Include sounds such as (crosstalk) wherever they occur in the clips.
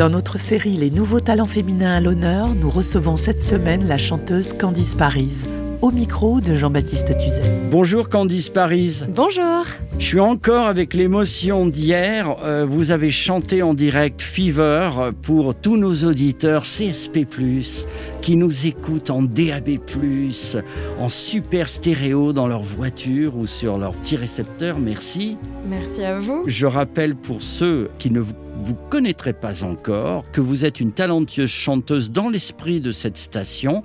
Dans notre série Les nouveaux talents féminins à l'honneur, nous recevons cette semaine la chanteuse Candice Paris, au micro de Jean-Baptiste Tuzet. Bonjour Candice Paris. Bonjour. Je suis encore avec l'émotion d'hier. Euh, vous avez chanté en direct Fever pour tous nos auditeurs CSP+, qui nous écoutent en DAB+, en super stéréo dans leur voiture ou sur leur petit récepteur. Merci. Merci à vous. Je rappelle pour ceux qui ne vous vous connaîtrez pas encore, que vous êtes une talentueuse chanteuse dans l'esprit de cette station.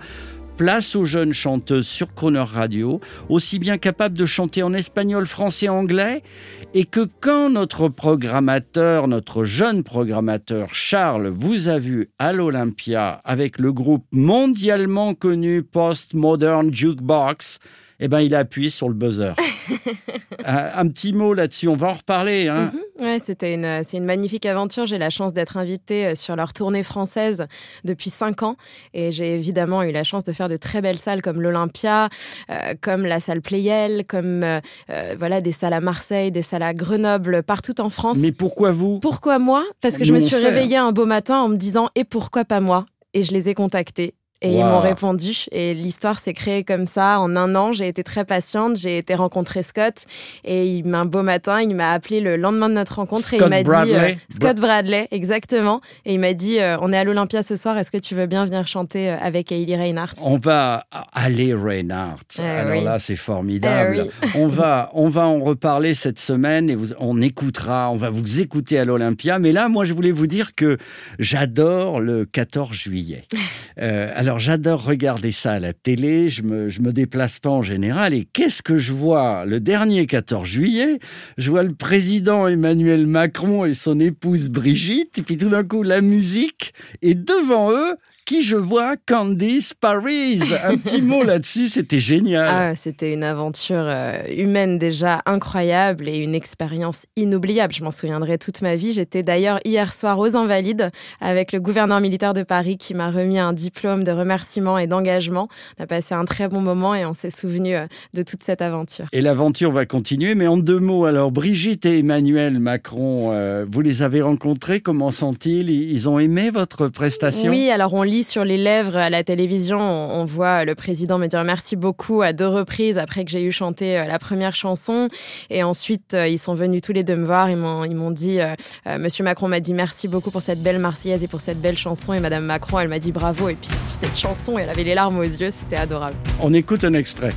Place aux jeunes chanteuses sur Croner Radio, aussi bien capable de chanter en espagnol, français, anglais, et que quand notre programmateur, notre jeune programmateur Charles vous a vu à l'Olympia avec le groupe mondialement connu Post-Modern Jukebox, eh ben, il a appuyé sur le buzzer. (laughs) un, un, petit mot là-dessus, on va en reparler. Hein. Mm -hmm. Ouais, c'était une, c'est une magnifique aventure. J'ai la chance d'être invitée euh, sur leur tournée française depuis cinq ans, et j'ai évidemment eu la chance de faire de très belles salles comme l'Olympia, euh, comme la salle Playel, comme euh, voilà des salles à Marseille, des salles à Grenoble, partout en France. Mais pourquoi vous? Pourquoi moi? Parce que je me suis réveillée un beau matin en me disant et pourquoi pas moi? Et je les ai contactés et wow. ils m'ont répondu. Et l'histoire s'est créée comme ça. En un an, j'ai été très patiente. J'ai été rencontrer Scott. Et il, un beau matin, il m'a appelé le lendemain de notre rencontre. Scott et il m'a Bradley. dit. Euh, Scott Bradley, exactement. Et il m'a dit euh, On est à l'Olympia ce soir. Est-ce que tu veux bien venir chanter euh, avec Hailey Reinhardt? On va aller Reinhardt. Eh Alors oui. là, c'est formidable. Eh oui. (laughs) on, va, on va en reparler cette semaine. Et vous, on écoutera. On va vous écouter à l'Olympia. Mais là, moi, je voulais vous dire que j'adore le 14 juillet. (laughs) alors, j'adore regarder regarder ça à la télé, je me, je me déplace pas en général. Et qu'est-ce que je vois? Le dernier 14 juillet Je vois le président Emmanuel Macron et son épouse Brigitte, et puis tout d'un coup la musique, et devant eux, qui je vois Candice Paris. Un petit mot là-dessus, c'était génial. Ah, c'était une aventure euh, humaine déjà incroyable et une expérience inoubliable. Je m'en souviendrai toute ma vie. J'étais d'ailleurs hier soir aux Invalides avec le gouverneur militaire de Paris qui m'a remis un diplôme de remerciement et d'engagement. On a passé un très bon moment et on s'est souvenu euh, de toute cette aventure. Et l'aventure va continuer, mais en deux mots. Alors, Brigitte et Emmanuel Macron, euh, vous les avez rencontrés. Comment sont-ils? Ils ont aimé votre prestation? Oui, alors on lit sur les lèvres à la télévision, on, on, voit le président me dire merci beaucoup à deux reprises après que j'ai eu chanté euh, la première chanson. Et ensuite, euh, ils sont venus tous les deux me voir. Ils m'ont, ils m'ont dit, euh, Monsieur Macron m'a dit merci beaucoup pour cette belle Marseillaise et pour cette belle chanson. Et Madame Macron, elle m'a dit bravo. Et puis pour cette chanson, elle avait les larmes aux yeux. C'était adorable. On écoute un extrait.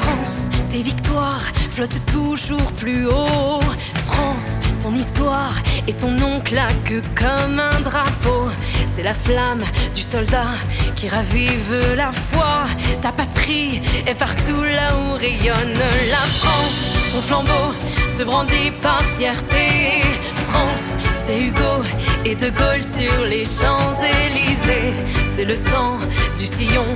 France, tes victoires flottent toujours plus haut. France, ton histoire et ton nom claquent comme un drapeau. La flamme du soldat qui ravive la foi. Ta patrie est partout là où rayonne la France. Ton flambeau se brandit par fierté. France, c'est Hugo et De Gaulle sur les Champs-Élysées. C'est le sang du sillon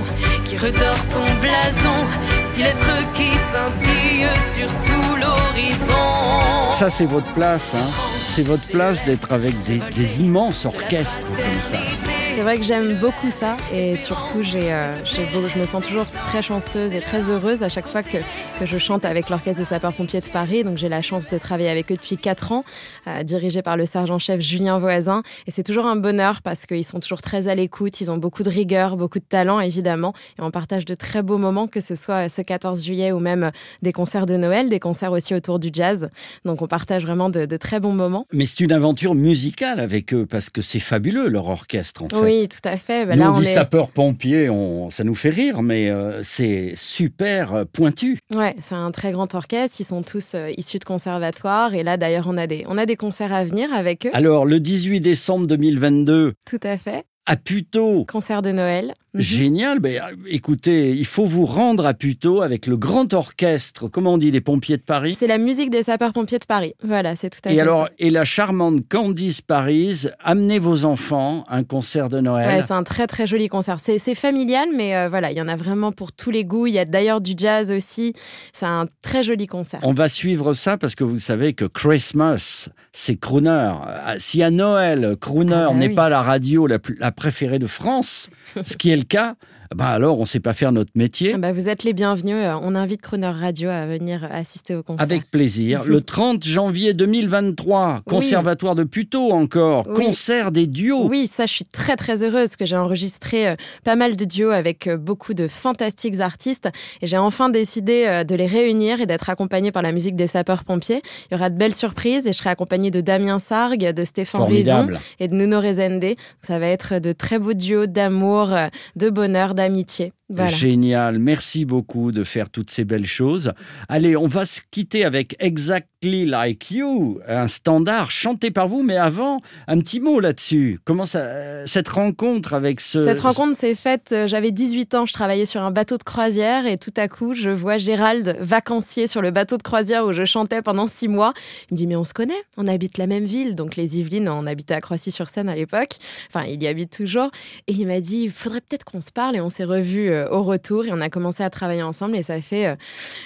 qui redore ton blason. Six lettres qui scintillent sur tout l'horizon. Ça, c'est votre place. Hein. C'est votre place d'être avec des, immenses orchestres comme ça. C'est vrai que j'aime beaucoup ça et surtout j'ai, euh, je me sens toujours très chanceuse et très heureuse à chaque fois que, je chante avec l'orchestre des sapeurs-pompiers de Paris. Donc j'ai la chance de travailler avec eux depuis 4 ans, euh, dirigé par le sergent-chef Julien Voisin. Et c'est toujours un bonheur parce qu'ils sont toujours très à l'écoute, ils ont beaucoup de rigueur, beaucoup de talent évidemment. Et on partage de très beaux moments, que ce soit ce 14 juillet ou même des concerts de Noël, des concerts aussi autour du jazz. Donc on partage vraiment de, de très bons moments. Mais c'est une aventure musicale avec eux parce que c'est fabuleux leur orchestre en fait. Oui, tout à fait. Bah, Nous, là, on, on dit est... sapeurs-pompiers, on... ça nous fait rire, mais euh, c'est super euh, pointu. Ouais, c'est un très grand orchestre. Ils sont tous euh, issus de conservatoires. Et là, d'ailleurs, on, a des... on a des concerts à venir avec eux. Alors, le 18 décembre 2022. Tout à fait à Puteaux. Concert de Noël. Mhm. Génial. Ben, écoutez, il faut vous rendre à Puteaux avec le grand orchestre, comment on dit, des pompiers de Paris? C'est la musique des sapeurs-pompiers de Paris. Voilà, c'est tout à fait Et alors, ça. et la charmante Candice Paris, amenez vos enfants, un concert de Noël. Ouais, c'est un très très joli concert. C'est familial, mais euh, voilà, il y en a vraiment pour tous les goûts. Il y a d'ailleurs du jazz aussi. C'est un très joli concert. On va suivre ça parce que vous savez que Christmas, c'est crooner. Euh, Si à Noël, crooner Ah bah n'est oui. pas la radio la, plus- la préférée de France, ce qui est le cas, bah alors on ne sait pas faire notre métier. Ah bah, vous êtes les bienvenus. Euh, On invite Croner Radio à venir assister au concert. Avec plaisir. (laughs) Le 30 janvier 2023, Conservatoire de Puteaux encore, Oui. concert des duos. Oui, ça, je suis très très heureuse que j'ai enregistré euh, pas mal de duos avec euh, beaucoup de fantastiques artistes et j'ai enfin décidé de les réunir et d'être accompagnée par la musique des sapeurs-pompiers. Il y aura de belles surprises et je serai accompagnée de Damien Sargue, de Stéphane Rison Formidable. et de Nuno Rezende. Ça va être de très beaux duos d'amour, de bonheur, d'amitié. Voilà. Génial, merci beaucoup de faire toutes ces belles choses. Allez, on va se quitter avec Exactly Like You, un standard chanté par vous, mais avant, un petit mot là-dessus. Comment ça, euh, cette rencontre avec ce... Cette rencontre s'est faite, euh, j'avais 18 ans, je travaillais sur un bateau de croisière et tout à coup, je vois Gérald, vacancier sur le bateau de croisière où je chantais pendant six mois. Il me dit, mais on se connaît, on habite la même ville. Donc les Yvelines, on habitait à Croissy-sur-Seine à l'époque. Enfin, il y habite toujours. Et il m'a dit, il faudrait peut-être qu'on se parle et on s'est revus euh, au retour et on a commencé à travailler ensemble et ça fait euh,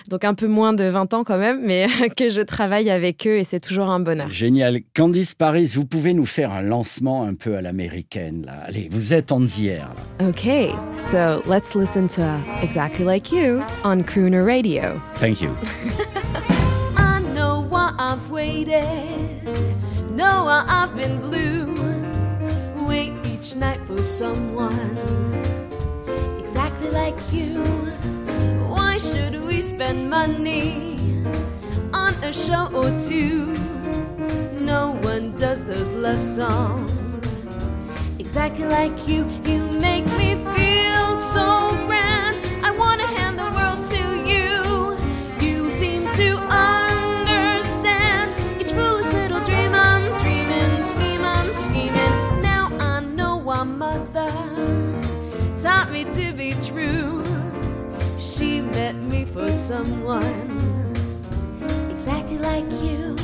donc un peu moins de 20 ans quand même, mais (laughs) que je travaille avec eux et c'est toujours un bonheur. Génial. Candice Paris, vous pouvez nous faire un lancement un peu à l'américaine, là. Allez, vous êtes en là. Okay, so let's listen to Exactly Like You on Crooner Radio. Thank you. (laughs) I know why I've waited, know why I've been blue. Wait each night for someone like you. Why should we spend money on a show or two? No one does those love songs exactly like you. You make me feel true. She met me for someone exactly like you.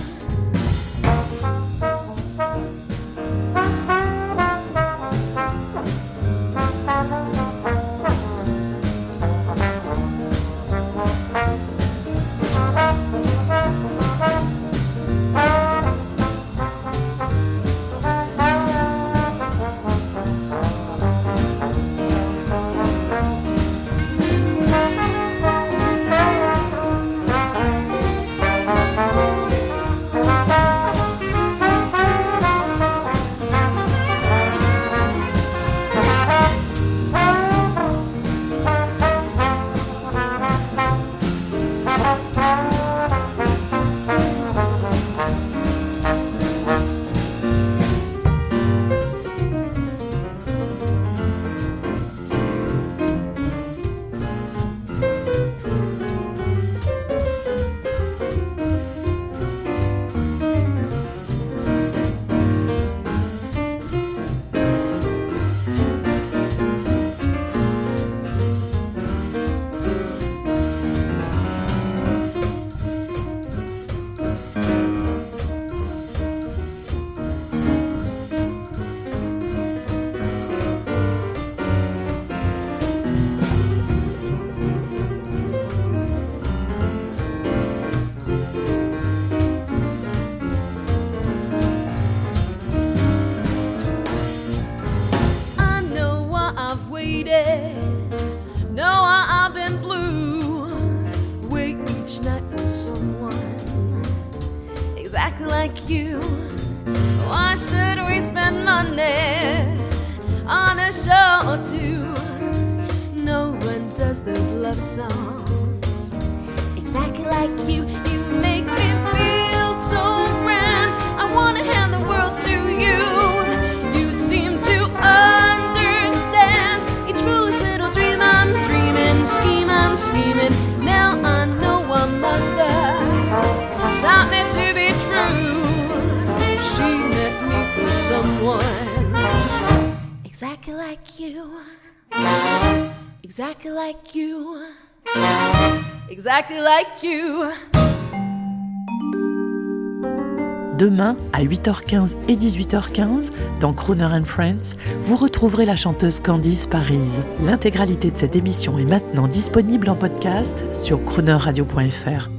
Exactly like you. Exactly like you. Demain, à 8h15 et 18h15, dans Crooner and Friends, vous retrouverez la chanteuse Candice Paris. L'intégralité de cette émission est maintenant disponible en podcast sur croonerradio.fr.